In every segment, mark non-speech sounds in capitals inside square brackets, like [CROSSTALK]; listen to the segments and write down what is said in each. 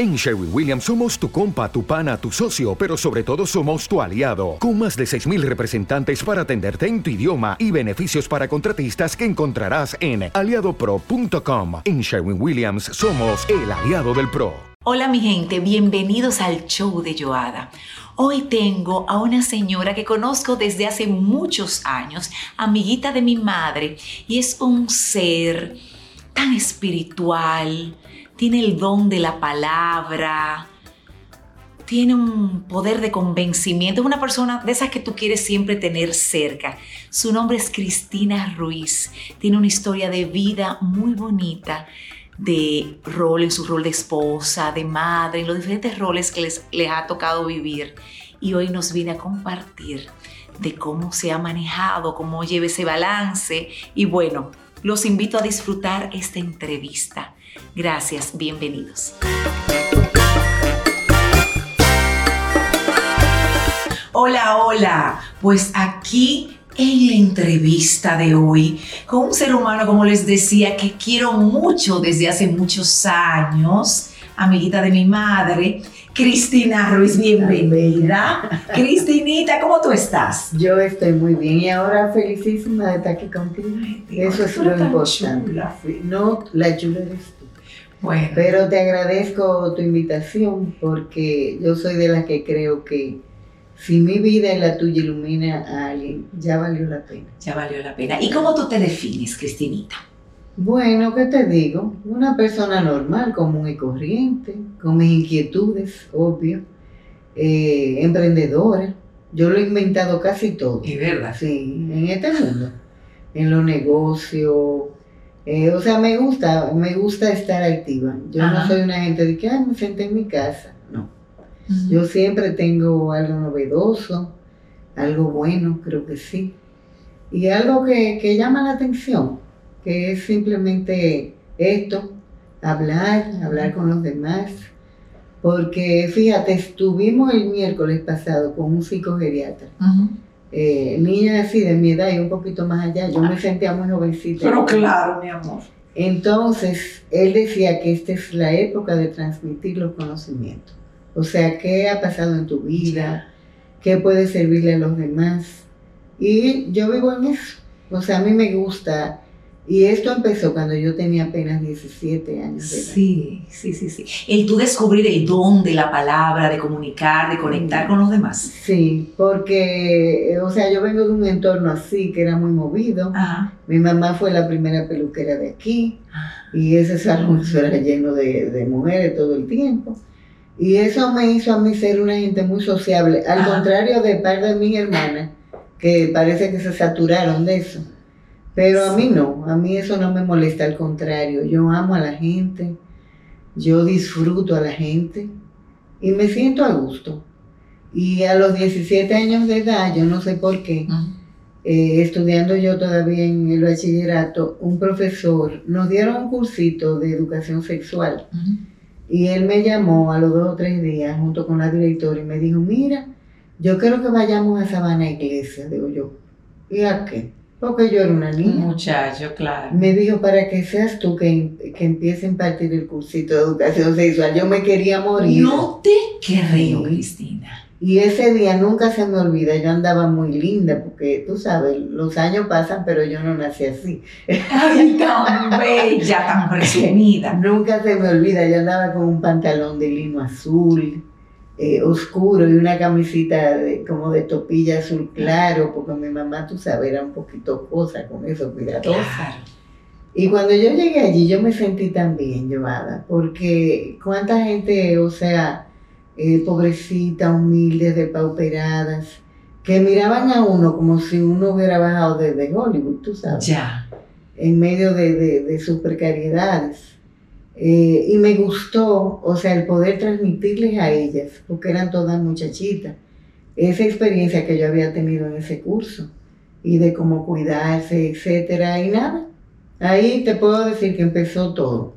En Sherwin Williams somos tu compa, tu pana, tu socio, pero sobre todo somos tu aliado, con más de 6.000 representantes para atenderte en tu idioma y beneficios para contratistas que encontrarás en aliadopro.com. En Sherwin Williams somos el aliado del PRO. Hola mi gente, bienvenidos al show de Joada. Hoy tengo a una señora que conozco desde hace muchos años, amiguita de mi madre, y es un ser tan espiritual, tiene el don de la palabra, tiene un poder de convencimiento, es una persona de esas que tú quieres siempre tener cerca. Su nombre es Cristina Ruiz, tiene una historia de vida muy bonita de rol en su rol de esposa, de madre, en los diferentes roles que les, ha tocado vivir. Y hoy nos viene a compartir de cómo se ha manejado, cómo lleva ese balance. Y bueno, los invito a disfrutar esta entrevista. Gracias, bienvenidos. Hola, hola. Pues aquí en la entrevista de hoy con un ser humano, como les decía, que quiero mucho desde hace muchos años, amiguita de mi madre, Cristina Ruiz, bienvenida. Cristinita, ¿cómo tú estás? Yo estoy muy bien y ahora felicísima de estar aquí contigo. Eso es lo importante. No, la chula eres. Bueno. Pero te agradezco tu invitación porque yo soy de las que creo que si mi vida y la tuya ilumina a alguien, ya valió la pena. Ya valió la pena. ¿Y cómo tú te defines, Cristinita? Bueno, ¿qué te digo? Una persona normal, común y corriente, con mis inquietudes, obvio, eh, emprendedora. Yo lo he inventado casi todo. ¿Es verdad? Sí, en este mundo. En los negocios. Eh, o sea, me gusta, me gusta estar activa. Yo no soy una gente de que, ay, me senté en mi casa. No. Yo siempre tengo algo novedoso, algo bueno, creo que sí. Y algo que, que llama la atención que es simplemente esto, hablar, hablar con los demás. Porque fíjate, estuvimos el miércoles pasado con un psicogeriatra. Eh, niña así de mi edad y un poquito más allá, yo me sentía muy jovencita. Pero claro, mi amor. Entonces, él decía que esta es la época de transmitir los conocimientos. O sea, qué ha pasado en tu vida, qué puede servirle a los demás. Y yo vivo en eso. O sea, a mí me gusta y esto empezó cuando yo tenía apenas 17 años de edad. Sí, sí, sí, sí. El tú descubrir el don de la palabra, de comunicar, de conectar con los demás. Sí, porque, o sea, yo vengo de un entorno así, que era muy movido. Mi mamá fue la primera peluquera de aquí, y ese salón [LAUGHS] era lleno de, de, mujeres todo el tiempo. Y eso me hizo a mí ser una gente muy sociable, al contrario de par de mis hermanas, que parece que se saturaron de eso. Pero a mí no, a mí eso no me molesta, al contrario, yo amo a la gente, yo disfruto a la gente y me siento a gusto. Y a los 17 años de edad, yo no sé por qué, eh, estudiando yo todavía en el bachillerato, un profesor nos dieron un cursito de educación sexual. Y él me llamó a los dos o tres días junto con la directora y me dijo, mira, yo quiero que vayamos a Sabana Iglesia. Digo yo, ¿y a qué? Porque yo era una niña. Muchacho, claro. Me dijo, para que seas tú que, que empiece a impartir el cursito de educación sexual. Yo me quería morir. No te creo, Cristina. Y ese día nunca se me olvida, yo andaba muy linda, porque tú sabes, los años pasan, pero yo no nací así. Ay, tan bella, tan [LAUGHS] presumida. nunca se me olvida, yo andaba con un pantalón de lino azul, eh, oscuro y una camisita de, como de topilla azul claro, porque mi mamá, tú sabes, era un poquito cosa con eso, cuidadosa. Y cuando yo llegué allí, yo me sentí tan bien llevada, porque cuánta gente, o sea, eh, pobrecita, humilde, depauperadas, que miraban a uno como si uno hubiera bajado desde Hollywood, tú sabes. Ya. En medio de, de, de sus precariedades. Eh, y me gustó, o sea, el poder transmitirles a ellas, porque eran todas muchachitas, esa experiencia que yo había tenido en ese curso y de cómo cuidarse, etcétera, y nada. Ahí te puedo decir que empezó todo,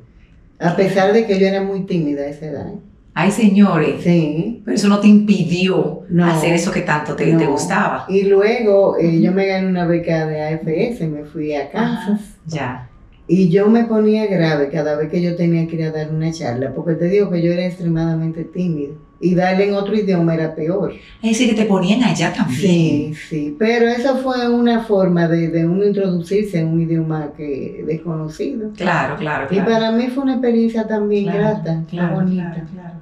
a pesar de que yo era muy tímida a esa edad. ¿eh? Ay, señores. Sí. Pero eso no te impidió hacer eso que tanto te, te gustaba. Y luego eh, yo me gané una beca de AFS, me fui a Kansas. ya Y yo me ponía grave cada vez que yo tenía que ir a dar una charla, porque te digo que yo era extremadamente tímido. Y darle en otro idioma era peor. Es decir, que te ponían allá también. Sí, sí. Pero eso fue una forma de, de uno introducirse en un idioma que desconocido. Claro, claro, Y para mí fue una experiencia también grata, claro, bonita. Claro,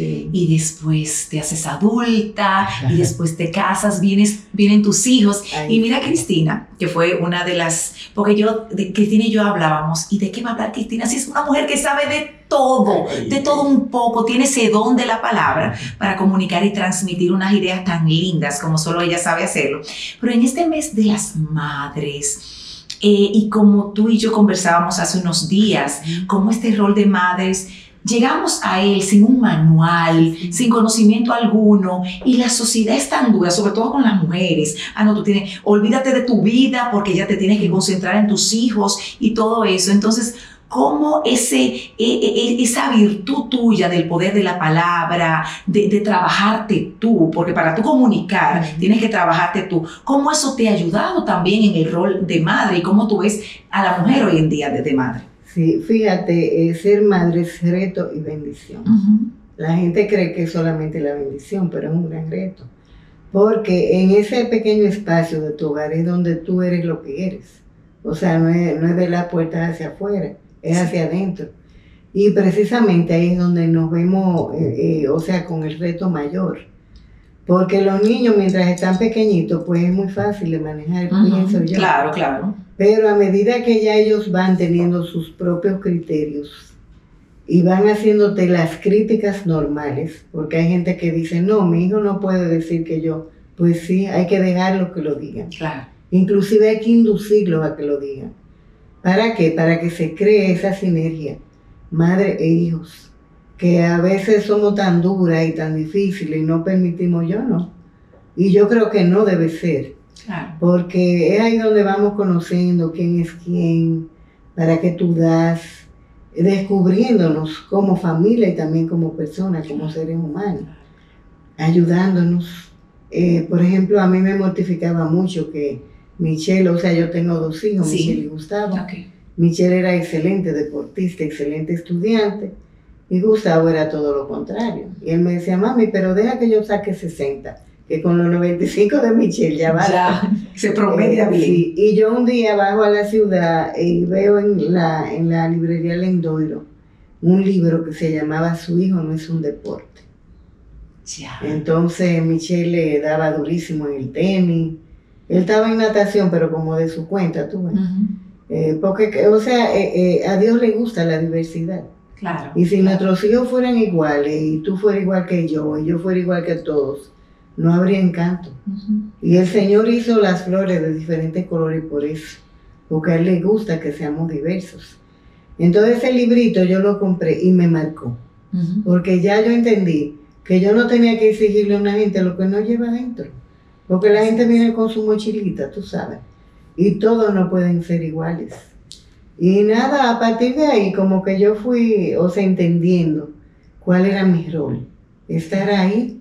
Y después te haces adulta y [LAUGHS] después te casas, vienes, vienen tus hijos. Y mira Cristina, que fue una de las, porque yo, de, Cristina y yo hablábamos, ¿y de qué va a hablar Cristina? Si es una mujer que sabe de todo, de todo un poco, tiene ese don de la palabra para comunicar y transmitir unas ideas tan lindas como solo ella sabe hacerlo. Pero en este mes de las madres, eh, y como tú y yo conversábamos hace unos días, como este rol de madres llegamos a él sin un manual, sin conocimiento alguno, y la sociedad es tan dura, sobre todo con las mujeres. Ah, no, tú tienes, olvídate de tu vida porque ya te tienes que concentrar en tus hijos y todo eso. Entonces, cómo ese, e, e, e, esa virtud tuya del poder de la palabra, de, de, trabajarte tú, porque para tú comunicar tienes que trabajarte tú, cómo eso te ha ayudado también en el rol de madre y cómo tú ves a la mujer hoy en día desde madre. Sí, fíjate, eh, ser madre es reto y bendición. La gente cree que es solamente la bendición, pero es un gran reto. Porque en ese pequeño espacio de tu hogar es donde tú eres lo que eres. O sea, no es, no es de la puerta hacia afuera, es hacia adentro. Y precisamente ahí es donde nos vemos, eh, eh, o sea, con el reto mayor. Porque los niños, mientras están pequeñitos, pues es muy fácil de manejar, pienso yo. Claro, claro. Pero a medida que ya ellos van teniendo sus propios criterios y van haciéndote las críticas normales, porque hay gente que dice, no, mi hijo no puede decir que yo, pues sí, hay que dejarlo que lo digan. Claro. Inclusive hay que inducirlos a que lo digan. ¿Para qué? Para que se cree esa sinergia, madre e hijos, que a veces somos tan duras y tan difíciles y no permitimos yo, no. Y yo creo que no debe ser. Porque es ahí donde vamos conociendo quién es quién, para que tú das, descubriéndonos como familia y también como personas, como seres humanos, ayudándonos. Eh, por ejemplo, a mí me mortificaba mucho que Michelle, o sea, yo tengo dos hijos, Michelle y Gustavo. Michelle era excelente deportista, excelente estudiante, y Gustavo era todo lo contrario. Y él me decía, mami, pero deja que yo saque 60 que con los 95 de Michelle ya va. Ya, se promedia eh, bien. Sí, y yo un día bajo a la ciudad y veo en la, en la librería Lendoiro un libro que se llamaba Su hijo no es un deporte. Ya. Entonces Michelle le daba durísimo en el tenis. Él estaba en natación, pero como de su cuenta, tú ves. Eh, porque, o sea, eh, a Dios le gusta la diversidad. Claro. Y si nuestros hijos fueran iguales, y tú fueras igual que yo, y yo fuera igual que todos, no habría encanto. Y el Señor hizo las flores de diferentes colores por eso, porque a Él le gusta que seamos diversos. Entonces ese librito yo lo compré y me marcó, porque ya yo entendí que yo no tenía que exigirle a una gente lo que no lleva adentro, porque la gente viene con su mochilita, tú sabes, y todos no pueden ser iguales. Y nada, a partir de ahí como que yo fui, o sea, entendiendo cuál era mi rol, estar ahí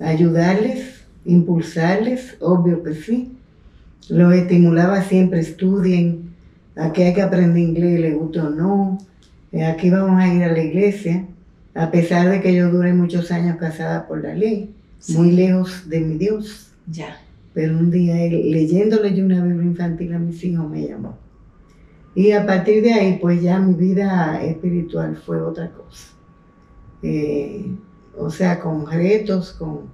ayudarles, impulsarles, obvio que sí. Los estimulaba siempre, estudien, aquí hay que aprender inglés, les gusta o no, eh, aquí vamos a ir a la iglesia, a pesar de que yo duré muchos años casada por la ley, muy lejos de mi Dios. Ya. Pero un día leyéndole yo una Biblia infantil a mis hijos me llamó. Y a partir de ahí, pues ya mi vida espiritual fue otra cosa. Eh, o sea, con retos, con,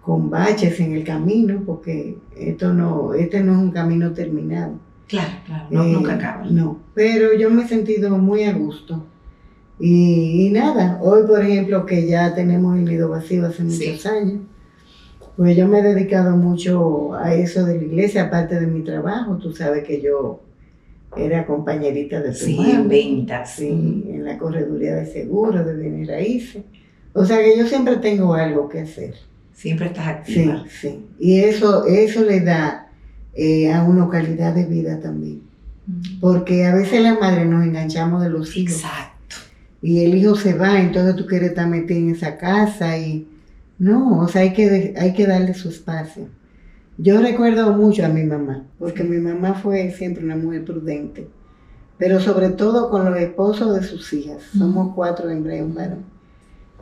con baches en el camino, porque esto no, este no es un camino terminado. Claro, claro, no, nunca acaba. No, pero yo me he sentido muy a gusto. Y, nada, hoy por ejemplo que ya tenemos el nido vacío hace muchos años, pues yo me he dedicado mucho a eso de la iglesia, aparte de mi trabajo, tú sabes que yo era compañerita de tu Sí, en ventas. Sí, en la correduría de seguros, de bienes raíces. O sea que yo siempre tengo algo que hacer. Siempre estás activa. Sí, sí. Y eso, eso le da eh, a uno calidad de vida también. Porque a veces las madres nos enganchamos de los hijos. Exacto. Y el hijo se va, entonces tú quieres estar metido en esa casa y... No, o sea, hay que, hay que darle su espacio. Yo recuerdo mucho a mi mamá, porque mi mamá fue siempre una mujer prudente. pero sobre todo con los esposos de sus hijas. Somos cuatro hembras y un varón.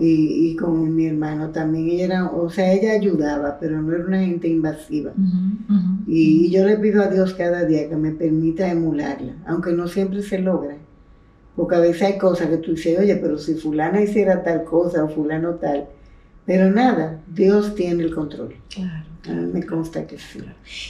Y, con mi hermano también. Ella era, o sea, ella ayudaba, pero no era una gente invasiva. Y yo le pido a Dios cada día que me permita emularla, aunque no siempre se logra. Porque a veces hay cosas que tú dices, oye, pero si fulana hiciera tal cosa o fulano tal. Pero nada, Dios tiene el control. Claro. A mí me consta que sí.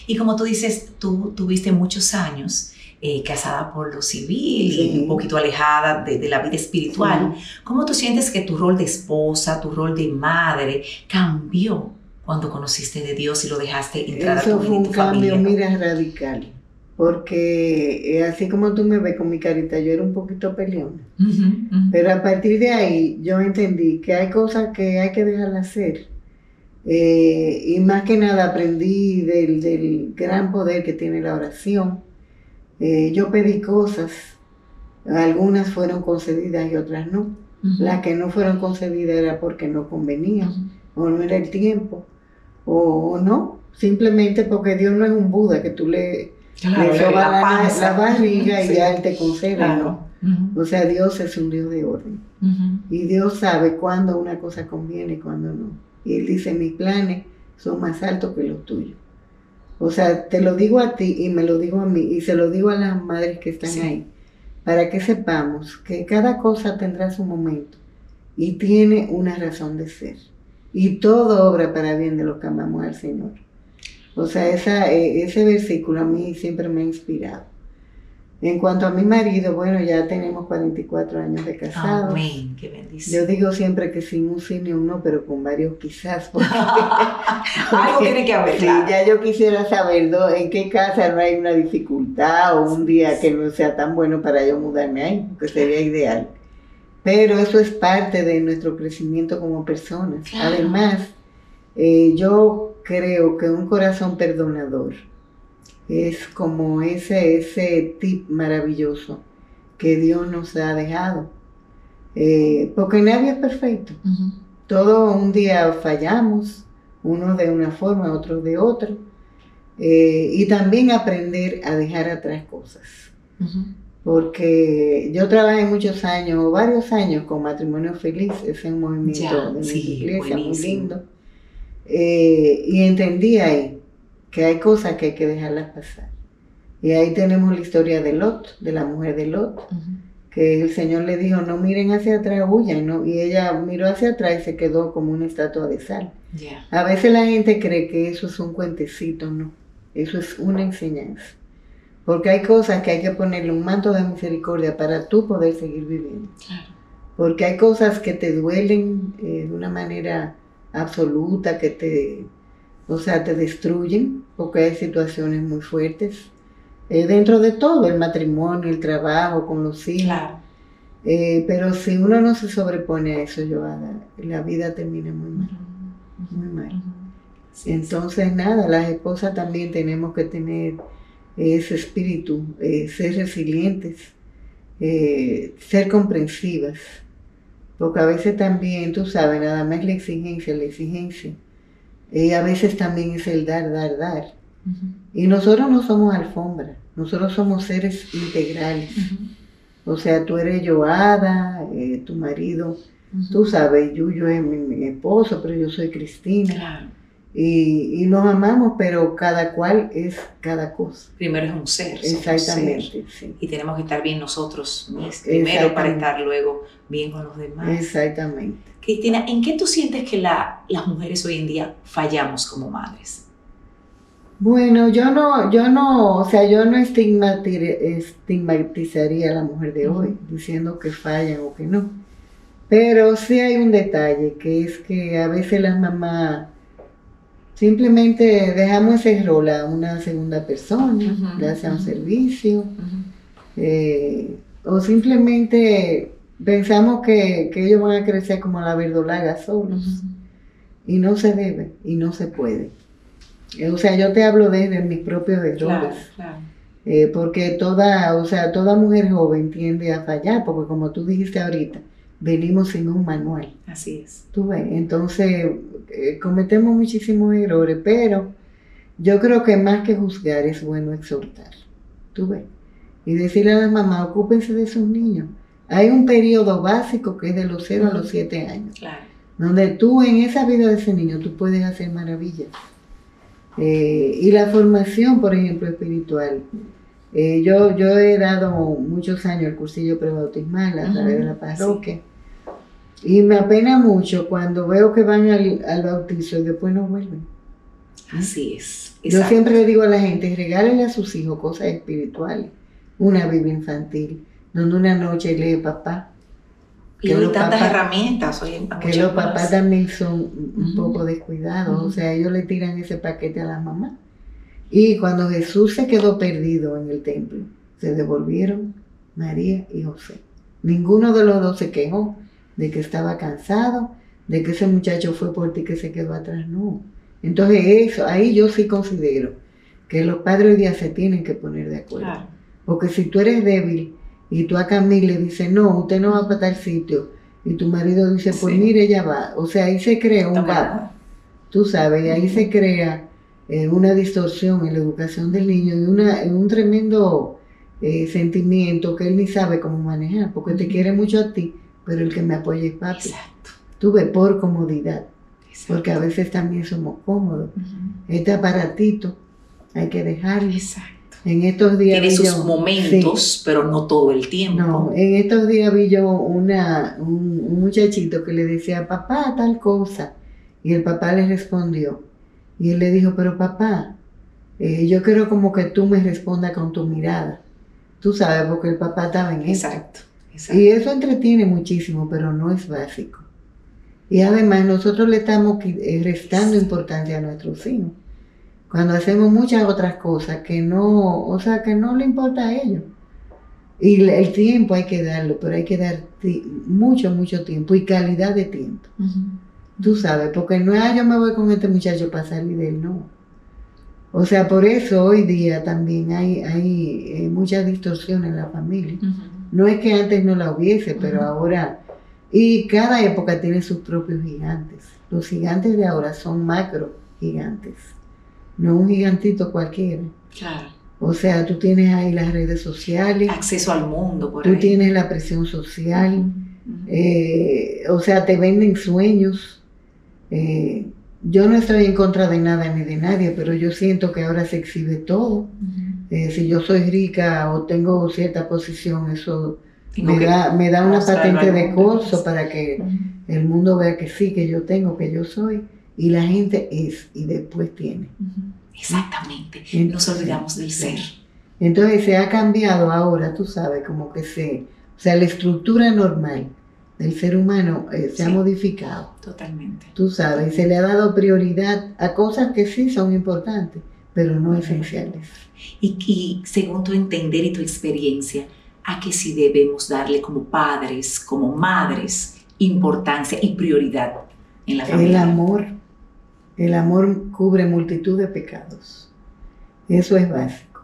Y como tú dices, tú tuviste muchos años eh, casada por lo civil y un poquito alejada de, la vida espiritual. ¿Cómo tú sientes que tu rol de esposa, tu rol de madre cambió cuando conociste de Dios y lo dejaste entrar a tu fue un cambio, mira, radical. Porque eh, así como tú me ves con mi carita, yo era un poquito peleona. Pero a partir de ahí yo entendí que hay cosas que hay que dejarlas hacer. Eh, y más que nada aprendí del, del gran poder que tiene la oración eh, yo pedí cosas, algunas fueron concedidas y otras no. Las que no fueron concedidas era porque no convenían, o no era el tiempo, o, no, simplemente porque Dios no es un Buda que tú le, le sobas la, barriga y ya Él te concede, ¿no? O sea, Dios es un Dios de orden. Y Dios sabe cuándo una cosa conviene y cuándo no. Y Él dice, mis planes son más altos que los tuyos. O sea, te lo digo a ti y me lo digo a mí y se lo digo a las madres que están ahí, para que sepamos que cada cosa tendrá su momento y tiene una razón de ser. Y todo obra para bien de los que amamos al Señor. O sea, esa, eh, ese versículo a mí siempre me ha inspirado. En cuanto a mi marido, bueno, ya tenemos 44 años de casados. Amén, qué bendición. Yo digo siempre que sin un sí ni un no, pero con varios quizás. [LAUGHS] Algo tiene que haber. Sí, ya yo quisiera saber en qué casa no hay una dificultad o un día que no sea tan bueno para yo mudarme ahí, que sería ideal. Pero eso es parte de nuestro crecimiento como personas. Además, eh, yo creo que un corazón perdonador es como ese, ese tip maravilloso que Dios nos ha dejado. Eh, porque nadie es perfecto. Todo un día fallamos, uno de una forma, otro de otra. Eh, y también aprender a dejar atrás cosas. Porque yo trabajé muchos años, varios años con Matrimonio Feliz, es un movimiento de iglesia muy lindo. Eh, y entendí ahí que hay cosas que hay que dejarlas pasar. Y ahí tenemos la historia de Lot, de la mujer de Lot, que el Señor le dijo, no miren hacia atrás, huyan, ¿no? y ella miró hacia atrás y se quedó como una estatua de sal. A veces la gente cree que eso es un cuentecito, no, eso es una enseñanza. Porque hay cosas que hay que ponerle un manto de misericordia para tú poder seguir viviendo. Porque hay cosas que te duelen eh, de una manera absoluta, que te o sea, te destruyen porque hay situaciones muy fuertes. Eh, dentro de todo, el matrimonio, el trabajo, con los hijos. Eh, pero si uno no se sobrepone a eso, Joana, la vida termina muy mal. Muy mal. Entonces, nada, las esposas también tenemos que tener ese espíritu, eh, ser resilientes, ser comprensivas. Porque a veces también, tú sabes, nada más la exigencia, la exigencia y a veces también es el dar, dar, dar. Y nosotros no somos alfombra, nosotros somos seres integrales. O sea, tú eres Joada, eh, tu marido, tú sabes, Yuyo es mi, esposo, pero yo soy Cristina. Y, nos amamos, pero cada cual es cada cosa. Primero es un ser. Exactamente. Y tenemos que estar bien nosotros primero para estar luego bien con los demás. Exactamente. Cristina, ¿en qué tú sientes que la, las mujeres hoy en día fallamos como madres? Bueno, yo no, yo no, o sea, yo no estigmatizaría a la mujer de hoy diciendo que fallan o que no. Pero sí hay un detalle, que es que a veces las mamás Simplemente dejamos ese rol a una segunda persona, ya sea un servicio, eh, o simplemente pensamos que, ellos van a crecer como la verdolaga solos. Y no se debe, y no se puede. O sea, yo te hablo desde mis propios errores. Eh, porque toda, o sea, toda mujer joven tiende a fallar, porque como tú dijiste ahorita, venimos sin un manual. Así es. Tú ves, entonces eh, cometemos muchísimos errores, pero yo creo que más que juzgar es bueno exhortar. Tú ves. y decirle a las mamás, ocúpense de sus niños. Hay un periodo básico que es de los 0 a los 7 años, donde tú en esa vida de ese niño tú puedes hacer maravillas. Eh, y la formación, por ejemplo, espiritual. Eh, yo, yo he dado muchos años el cursillo prebautismal a través de la parroquia. Y me apena mucho cuando veo que van al, al bautizo y después no vuelven. Así es. Yo siempre le digo a la gente, regálenle a sus hijos cosas espirituales. Una Biblia infantil, donde una noche lee papá. Y hay tantas herramientas hoy en Que los papás también son un poco descuidados, o sea, ellos le tiran ese paquete a la mamá. Y cuando Jesús se quedó perdido en el templo, se devolvieron María y José. Ninguno de los dos se quejó de que estaba cansado, de que ese muchacho fue por ti que se quedó atrás, no. Entonces eso, ahí yo sí considero que los padres hoy día se tienen que poner de acuerdo. Porque si tú eres débil y tú a Camille le dices, no, usted no va para tal sitio, y tu marido dice, pues mire, ella va. O sea, ahí se crea un gap. Tú sabes, ahí se crea eh, una distorsión en la educación del niño y una, un tremendo eh, sentimiento que él ni sabe cómo manejar, porque te quiere mucho a ti, pero el que me apoya es papi. Exacto. Tú ves por comodidad porque a veces también somos cómodos. Este aparatito hay que dejarlo. Exacto. En estos días Tiene sus momentos, pero no todo el tiempo. No, en estos días vi yo una, un, muchachito que le decía, papá, tal cosa. Y el papá le respondió. Y él le dijo, pero papá, eh, yo quiero como que tú me respondas con tu mirada. Tú sabes, porque el papá estaba en eso. Exacto, exacto. Y eso entretiene muchísimo, pero no es básico. Y además nosotros le estamos eh, restando importancia a nuestros hijos. Cuando hacemos muchas otras cosas que no, o sea, que no le importa a ellos. Y el tiempo hay que darlo, pero hay que dar mucho, mucho tiempo y calidad de tiempo. Tú sabes, porque no es, ah, yo me voy con este muchacho para salir de él, no. O sea, por eso hoy día también hay, hay eh, mucha distorsión en la familia. No es que antes no la hubiese, pero ahora y cada época tiene sus propios gigantes. Los gigantes de ahora son macro gigantes, no un gigantito cualquiera. Claro. O sea, tú tienes ahí las redes sociales. Acceso al mundo, por Tú tienes la presión social. Eh, o sea, te venden sueños. Eh, yo no estoy en contra de nada ni de nadie, pero yo siento que ahora se exhibe todo. Eh, si yo soy rica o tengo cierta posición, eso me da, me da una patente de curso para que el mundo vea que sí, que yo tengo, que yo soy, y la gente es y después tiene. Exactamente, nos olvidamos del ser. Entonces se ha cambiado ahora, tú sabes, como que se, o sea, la estructura normal del ser humano eh, se ha modificado. Totalmente. Tú sabes, y se le ha dado prioridad a cosas que sí son importantes, pero no esenciales. Y, y según tu entender y tu experiencia, a que sí debemos darle como padres, como madres, importancia y prioridad en la familia. El amor, el amor cubre multitud de pecados. Eso es básico.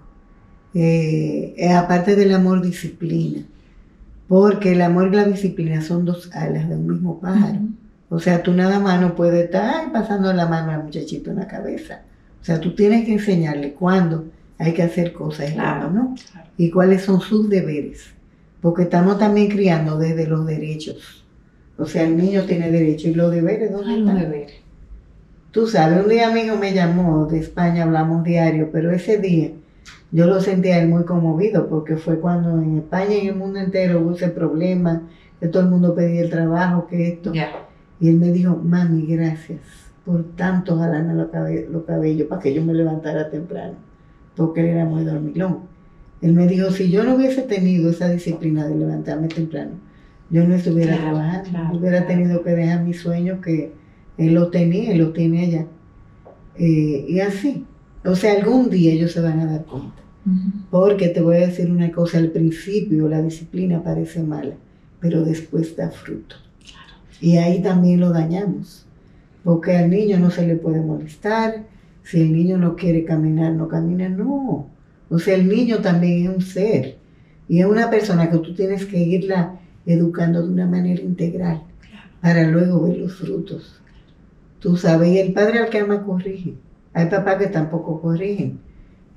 Eh, eh, aparte del amor, disciplina. Porque el amor y la disciplina son dos alas de un mismo pájaro. O sea, tú nada más no puedes estar pasando la mano al muchachito en la cabeza. O sea, tú tienes que enseñarle cuándo hay que hacer cosas, claro, ¿no? Y cuáles son sus deberes. Porque estamos también criando desde los derechos. O sea, el niño tiene derechos y los deberes, ¿dónde están? Los deberes. Tú sabes, un día mi hijo me llamó de España, hablamos diario, pero ese día yo lo sentía él muy conmovido porque fue cuando en España y en el mundo entero hubo ese problema, que todo el mundo pedía el trabajo, que esto. Y él me dijo, mami, gracias por tanto jalarme los cabellos para que yo me levantara temprano porque él era muy dormilón. Él me dijo, si yo no hubiese tenido esa disciplina de levantarme temprano, yo no estuviera trabajando, hubiera tenido que dejar mis sueños que él lo tenía, él lo tiene allá. Eh, y así. O sea, algún día ellos se van a dar cuenta. Porque te voy a decir una cosa, al principio la disciplina parece mala, pero después da fruto. Y ahí también lo dañamos, porque al niño no se le puede molestar, si el niño no quiere caminar, no camina, no. O sea, el niño también es un ser y es una persona que tú tienes que irla educando de una manera integral para luego ver los frutos. Tú sabes, y el padre al que ama corrige. Hay papás que tampoco corrigen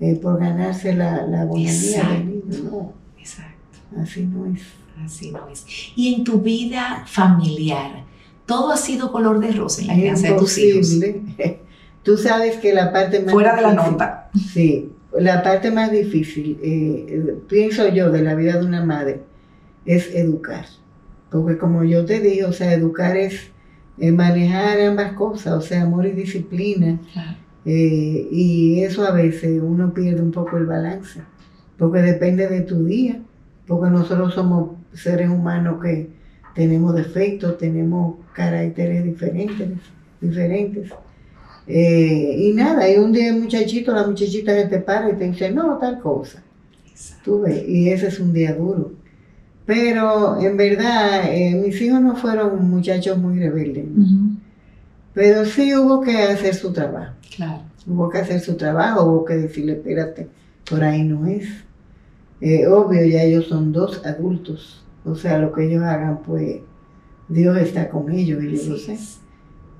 eh, por ganarse la, la del niño, no. Exacto. Así no es. Así no es. Y en tu vida familiar, todo ha sido color de rosa en la crianza de tus hijos. [LAUGHS] Tú sabes que la parte más Fuera de la nota. Sí, la parte más difícil, eh, pienso yo, de la vida de una madre, es educar. Porque como yo te digo, o sea, educar es eh, manejar ambas cosas, o sea, amor y disciplina. Eh, y eso a veces uno pierde un poco el balance, porque depende de tu día, porque nosotros somos seres humanos que tenemos defectos, tenemos caracteres diferentes, diferentes. Eh, y nada, y un día el muchachito, la muchachita que te para y te dice, no, tal cosa. Tú ves, y ese es un día duro. Pero en verdad, eh, mis hijos no fueron muchachos muy rebeldes. Pero sí hubo que hacer su trabajo. Claro. Hubo que hacer su trabajo, hubo que decirle, espérate, por ahí no es. Eh, obvio, ya ellos son dos adultos. O sea, lo que ellos hagan, pues Dios está con ellos, y yo lo sé.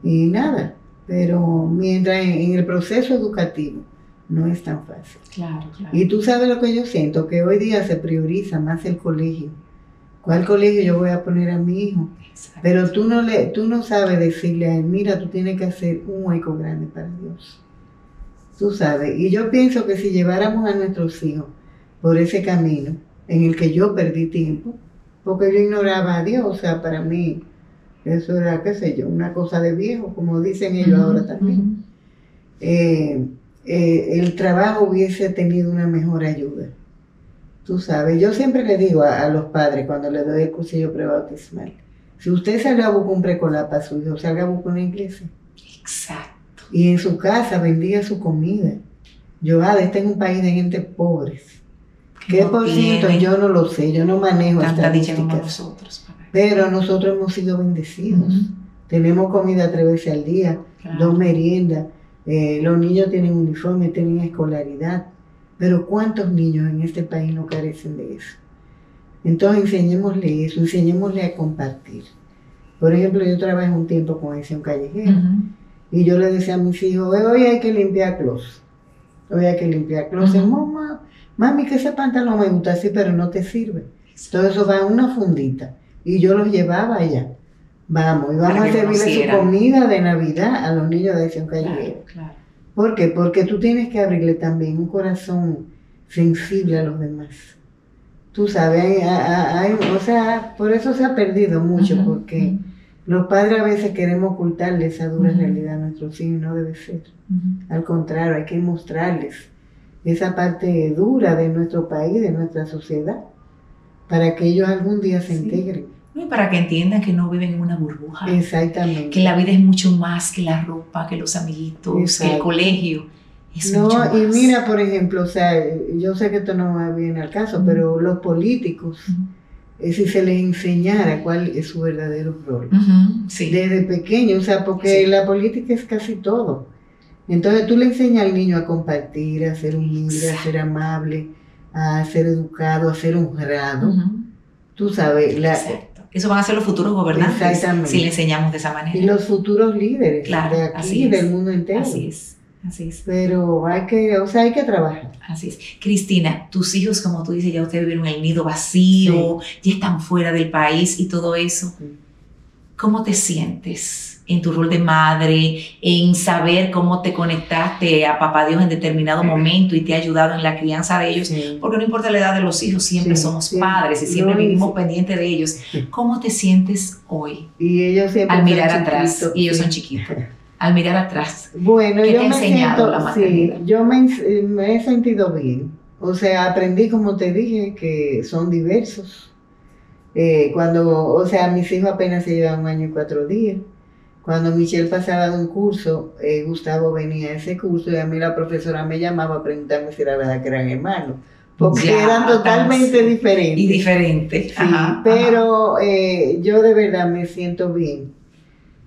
Y nada, pero mientras en, el proceso educativo no es tan fácil. Claro, claro. Y tú sabes lo que yo siento, que hoy día se prioriza más el colegio. ¿Cuál colegio yo voy a poner a mi hijo? Pero tú no, le, tú no sabes decirle a él, mira, tú tienes que hacer un hueco grande para Dios. Tú sabes. Y yo pienso que si lleváramos a nuestros hijos por ese camino en el que yo perdí tiempo, porque yo ignoraba a Dios, o sea, para mí eso era, qué sé yo, una cosa de viejo, como dicen ellos ahora también. Eh, eh, el trabajo hubiese tenido una mejor ayuda. Tú sabes, yo siempre le digo a, los padres cuando le doy el cursillo prebautismal, si usted sale a buscar un precolar para su hijo, salga a buscar una iglesia. Exacto. Y en su casa bendiga su comida. Yo, ah, este es un país de gente pobres. ¿Qué por ciento? Yo no lo sé, yo no manejo estadísticas. nosotros. Pero nosotros hemos sido bendecidos. Tenemos comida tres veces al día, dos meriendas. Eh, los niños tienen uniforme, tienen escolaridad. Pero ¿cuántos niños en este país no carecen de eso? Entonces enseñémosle eso, enseñémosle a compartir. Por ejemplo, yo trabajé un tiempo con un callejero y yo le decía a mis hijos, hoy hay que limpiar closet. Hoy hay que limpiar closet. Mamá, mami, que ese pantalón me gusta así, pero no te sirve. Todo eso va en una fundita y yo los llevaba allá. Vamos, y vamos a servirle su comida de Navidad a los niños de ese callejero. Claro, ¿Por qué? Porque tú tienes que abrirle también un corazón sensible a los demás. Tú sabes, hay, o sea, por eso se ha perdido mucho, porque los padres a veces queremos ocultarle esa dura realidad a nuestros hijos no debe ser. Al contrario, hay que mostrarles esa parte dura de nuestro país, de nuestra sociedad, para que ellos algún día se integren para que entiendan que no viven en una burbuja. Exactamente. Que la vida es mucho más que la ropa, que los amiguitos, que el colegio. no, y mira, por ejemplo, o sea, yo sé que esto no va bien al caso, pero los políticos, eh, si se les enseñara cuál es su verdadero rol, desde pequeño, o sea, porque la política es casi todo. Entonces tú le enseñas al niño a compartir, a ser humilde, a ser amable, a ser educado, a ser honrado. Tú sabes, la, eso van a ser los futuros gobernantes si le enseñamos de esa manera. Y los futuros líderes de aquí, del mundo entero. Así es. Así es. Pero hay que, o sea, hay que trabajar. Así es. Cristina, tus hijos, como tú dices, ya ustedes vivieron el nido vacío, ya están fuera del país y todo eso. ¿Cómo te sientes? En tu rol de madre, en saber cómo te conectaste a Papá Dios en determinado momento y te ha ayudado en la crianza de ellos, porque no importa la edad de los hijos, siempre somos padres y siempre vivimos pendientes de ellos. ¿Cómo te sientes hoy? Y ellos al mirar atrás, y ellos son chiquitos. Al mirar atrás. Bueno, yo me siento, yo me, he sentido bien. O sea, aprendí, como te dije, que son diversos. Eh, cuando, o sea, mis hijos apenas se llevan un año y cuatro días. Cuando Michelle pasaba de un curso, eh, Gustavo venía a ese curso y a mí la profesora me llamaba a preguntarme si era verdad que eran hermanos. Porque eran totalmente diferentes. Y diferentes. Sí, pero eh, yo de verdad me siento bien.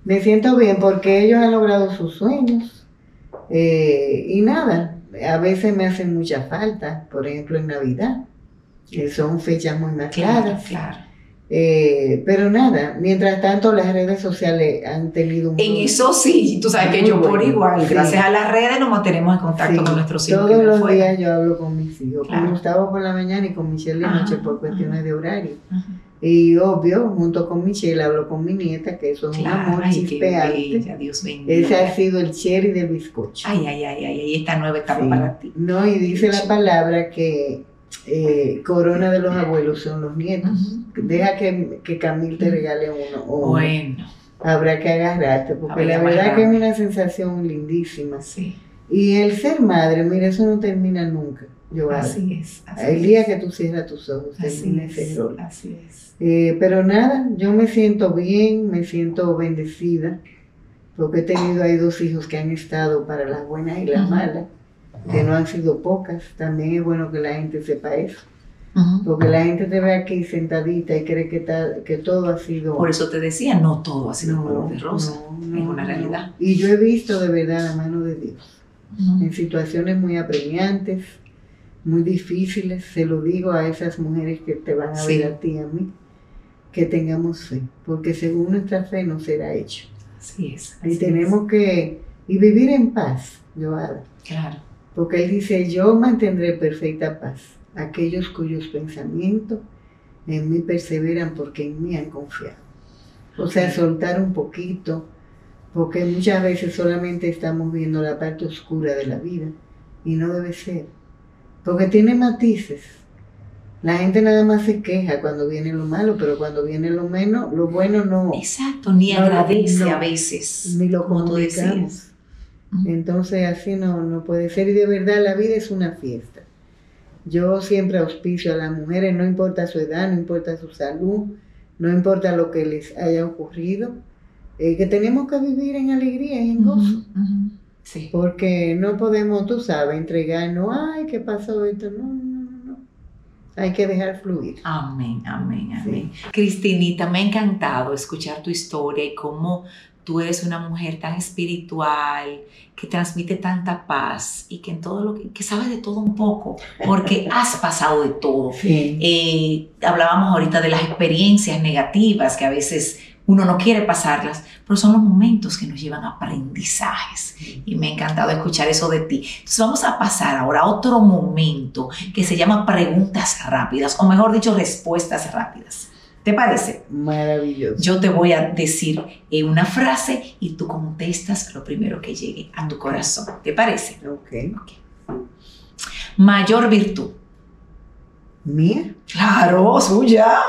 Me siento bien porque ellos han logrado sus sueños. Eh, y nada, a veces me hacen mucha falta, por ejemplo en Navidad, que son fechas muy más claras. Claro, Eh, pero nada, mientras tanto las redes sociales han tenido un... En eso sí, tú sabes que yo por igual, gracias a las redes nos mantenemos en contacto con nuestros hijos. Todos los días yo hablo con mis hijos, con Gustavo por la mañana y con Michelle de noche por cuestiones de horario. Y obvio, junto con Michelle hablo con mi nieta, que eso es un amor chispeante. Dios Ese ha sido el cherry del bizcocho. Ay, ay, ay, ay, ay, esta nueva etapa para ti. No, y dice la palabra que eh, corona de los abuelos son los nietos. Deja que, que Camil te regale uno. bueno. Habrá que agarrarte, porque la verdad que es una sensación lindísima. Sí. Y el ser madre, mira, eso no termina nunca. Yo así es. el día que tú cierras tus ojos, termina ese rol. Así es. Eh, pero nada, yo me siento bien, me siento bendecida, porque he tenido ahí dos hijos que han estado para las buenas y las malas que no han sido pocas. También es bueno que la gente sepa eso. Porque la gente te ve aquí sentadita y cree que, que todo ha sido... Por eso te decía, no todo ha sido color de rosa, es una realidad. Y yo he visto de verdad la mano de Dios en situaciones muy apremiantes, muy difíciles. Se lo digo a esas mujeres que te van a ver a ti y a mí, que tengamos fe, porque según nuestra fe no será hecho. Así es. y tenemos que y vivir en paz, Joada. Claro porque Él dice, yo mantendré perfecta paz aquellos cuyos pensamientos en mí perseveran porque en mí han confiado. O sea, soltar un poquito, porque muchas veces solamente estamos viendo la parte oscura de la vida y no debe ser, porque tiene matices. La gente nada más se queja cuando viene lo malo, pero cuando viene lo menos, lo bueno no. Exacto, ni agradece a veces. Ni lo comunicamos. Entonces así no, no puede ser y de verdad la vida es una fiesta. Yo siempre auspicio a las mujeres, no importa su edad, no importa su salud, no importa lo que les haya ocurrido, eh, que tenemos que vivir en alegría y en gozo. Sí. Porque no podemos, tú sabes, entregarnos, ay, ¿qué pasó esto? No, no, no. Hay que dejar fluir. Amén, amén, amén. Cristinita, me ha encantado escuchar tu historia y cómo tú eres una mujer tan espiritual, que transmite tanta paz y que en todo lo que, que sabes de todo un poco, porque [LAUGHS] has pasado de todo. Eh, hablábamos ahorita de las experiencias negativas que a veces uno no quiere pasarlas, pero son los momentos que nos llevan a aprendizajes. Y me ha encantado escuchar eso de ti. Entonces vamos a pasar ahora a otro momento que se llama preguntas rápidas, o mejor dicho, respuestas rápidas. ¿Te parece? Maravilloso. Yo te voy a decir eh, una frase y tú contestas lo primero que llegue a tu corazón. ¿Te parece? Ok. okay. Mayor virtud. ¿Mía? Claro, suya.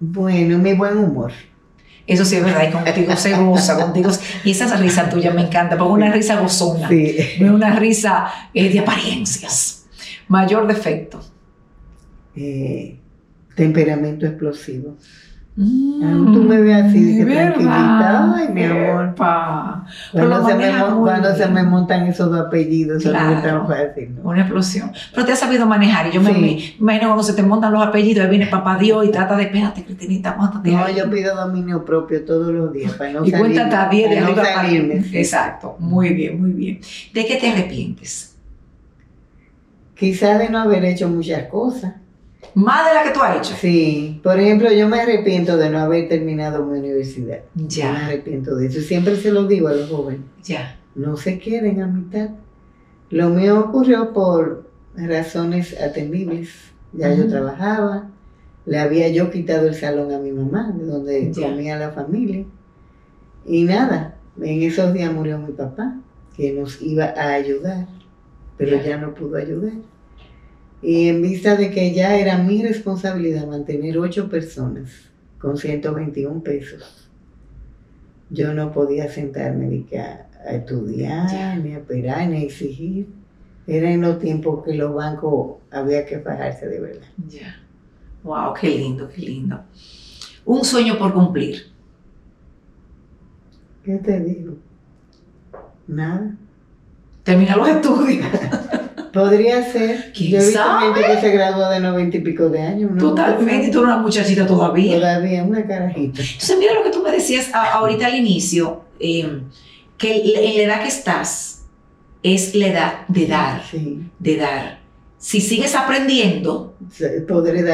Bueno, mi buen humor. Eso sí es verdad, y contigo se goza, contigo. Y esa risa tuya me encanta, porque una risa gozona, sí. no una risa eh, de apariencias. Mayor defecto. Eh, temperamento explosivo. Mm, tú me ves así, de tranquilita, ay mi amor. Cuando, se me, cuando se me, montan esos dos apellidos, claro, es tan fácil. Una explosión. Pero te has sabido manejar. Y yo me, imagino cuando se te montan los apellidos, ahí viene papá Dios y trata de, espérate, Cristinita, montate. No, yo pido dominio propio todos los días para no y cuenta hasta 10 de arriba salirme. Exacto, muy bien, muy bien. ¿De qué te arrepientes? Quizás de no haber hecho muchas cosas. Más de la que tú has hecho. Sí, por ejemplo, yo me arrepiento de no haber terminado mi universidad. Ya. me arrepiento de eso. Siempre se lo digo a los jóvenes. Ya. No se queden a mitad. Lo mío ocurrió por razones atendibles. Ya yo trabajaba, le había yo quitado el salón a mi mamá, de donde comía la familia. Y nada, en esos días murió mi papá, que nos iba a ayudar, pero ya no pudo ayudar. Y en vista de que ya era mi responsabilidad mantener ocho personas con 121 pesos, yo no podía sentarme ni que a, estudiar, ni a esperar, ni a exigir. Era en los tiempos que los bancos había que bajarse de verdad. Ya. Wow, qué lindo, qué lindo. Un sueño por cumplir. ¿Qué te digo? Nada. Terminar los estudios. [LAUGHS] Podría ser. ¿Quién Yo he visto gente que se graduó de noventa y pico de años. ¿no? Totalmente, tú eres una muchachita todavía. Todavía, una carajita. Entonces, mira lo que tú me decías a- ahorita al inicio, eh, que en la edad que estás es la edad de dar, Sí. de dar. si sigues aprendiendo,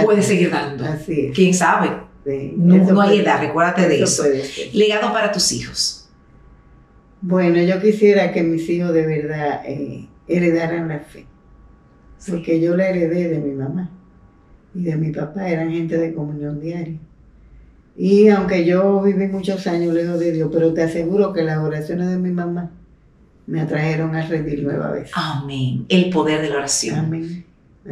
puedes seguir dando. Así ¿Quién sabe? no, hay edad, recuérdate de eso. Legado para tus hijos. Bueno, yo quisiera que mis hijos de verdad eh, heredaran la fe. Porque yo la heredé de mi mamá y de mi papá, eran gente de comunión diaria. Y aunque yo viví muchos años lejos de Dios, pero te aseguro que las oraciones de mi mamá me atrajeron a redil nueva vez. Amén. El poder de la oración. Amén.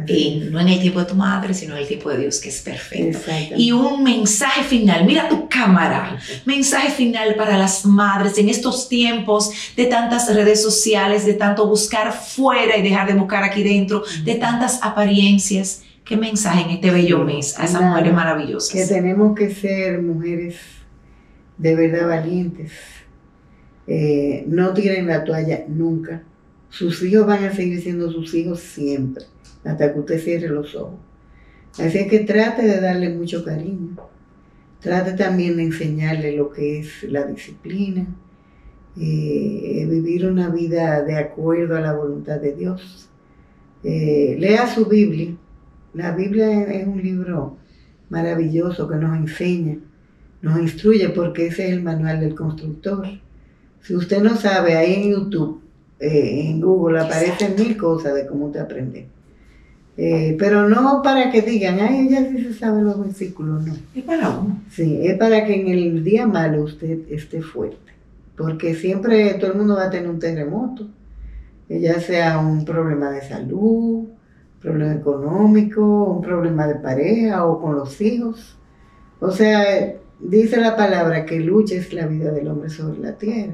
Y no en el tiempo de tu madre, sino en el tiempo de Dios, que es perfecto. Y un mensaje final, mira tu cámara, mensaje final para las madres en estos tiempos de tantas redes sociales, de tanto buscar fuera y dejar de buscar aquí dentro, de tantas apariencias. ¿Qué mensaje en este bello mes a esas mujeres maravillosas? Que tenemos que ser mujeres de verdad valientes. Eh, no tiren la toalla nunca. Sus hijos van a seguir siendo sus hijos siempre hasta que usted cierre los ojos. Así es que trate de darle mucho cariño. Trate también de enseñarle lo que es la disciplina, eh, vivir una vida de acuerdo a la voluntad de Dios. Eh, lea su Biblia. La Biblia es un libro maravilloso que nos enseña, nos instruye porque ese es el manual del constructor. Si usted no sabe, ahí en YouTube, eh, en Google, aparecen mil cosas de cómo te aprende. Eh, pero no para que digan, ay, ella sí se sabe los versículos, no. Es para uno. Sí, es para que en el día malo usted esté fuerte. Porque siempre todo el mundo va a tener un terremoto, ya sea un problema de salud, un problema económico, un problema de pareja o con los hijos. O sea, dice la palabra que lucha es la vida del hombre sobre la tierra.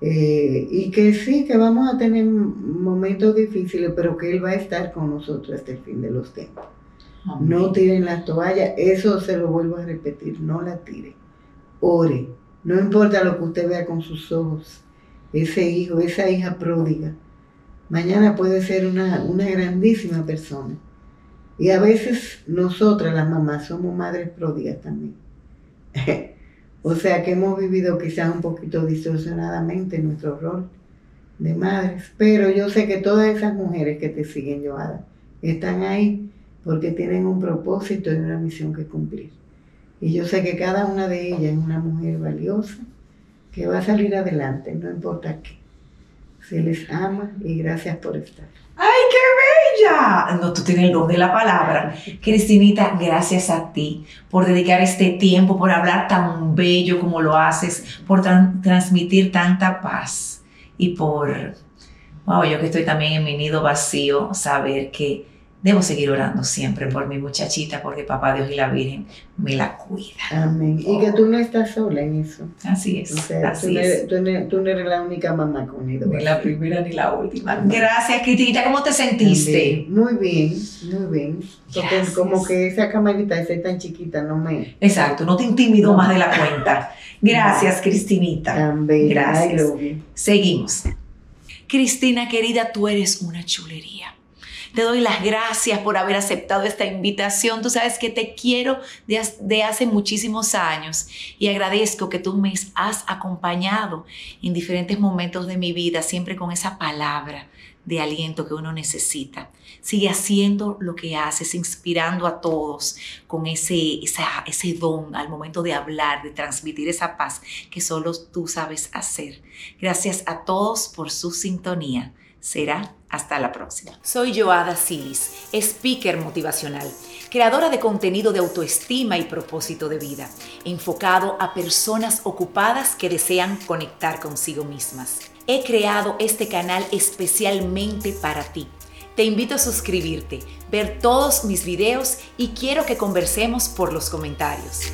Eh, y que sí, que vamos a tener momentos difíciles, pero que Él va a estar con nosotros hasta el fin de los tiempos. No tiren la toalla, eso se lo vuelvo a repetir, no la tire. Ore, no importa lo que usted vea con sus ojos, ese hijo, esa hija pródiga, mañana puede ser una, una grandísima persona. Y a veces nosotras, las mamás, somos madres pródigas también. [LAUGHS] O sea que hemos vivido quizás un poquito distorsionadamente nuestro rol de madres, pero yo sé que todas esas mujeres que te siguen, Joada, están ahí porque tienen un propósito y una misión que cumplir. Y yo sé que cada una de ellas es una mujer valiosa que va a salir adelante, no importa qué. Se les ama y gracias por estar. ¡Ay, qué bella! No, tú tienes el don de la palabra. Cristinita, gracias a ti por dedicar este tiempo, por hablar tan bello como lo haces, por transmitir tanta paz y por, wow, yo que estoy también en mi nido vacío, saber que Debo seguir orando siempre por mi muchachita porque Papá Dios y la Virgen me la cuida. Amén. Y que tú no estás sola en eso. Así es. así tú, es. tú, no eres la única mamá con Ni la primera ni la última. Gracias, Cristina. ¿Cómo te sentiste? Muy bien, muy bien. Porque como que esa camarita, esa tan chiquita, no me... Exacto, no te intimidó más de la cuenta. Gracias, Cristinita. También. Gracias. Seguimos. Cristina, querida, tú eres una chulería. Te doy las gracias por haber aceptado esta invitación. Tú sabes que te quiero de, hace muchísimos años y agradezco que tú me has acompañado en diferentes momentos de mi vida, siempre con esa palabra de aliento que uno necesita. Sigue haciendo lo que haces, inspirando a todos con ese, ese don al momento de hablar, de transmitir esa paz que solo tú sabes hacer. Gracias a todos por su sintonía. Será hasta la próxima. Soy Joada Silis, speaker motivacional, creadora de contenido de autoestima y propósito de vida, enfocado a personas ocupadas que desean conectar consigo mismas. He creado este canal especialmente para ti. Te invito a suscribirte, ver todos mis videos y quiero que conversemos por los comentarios.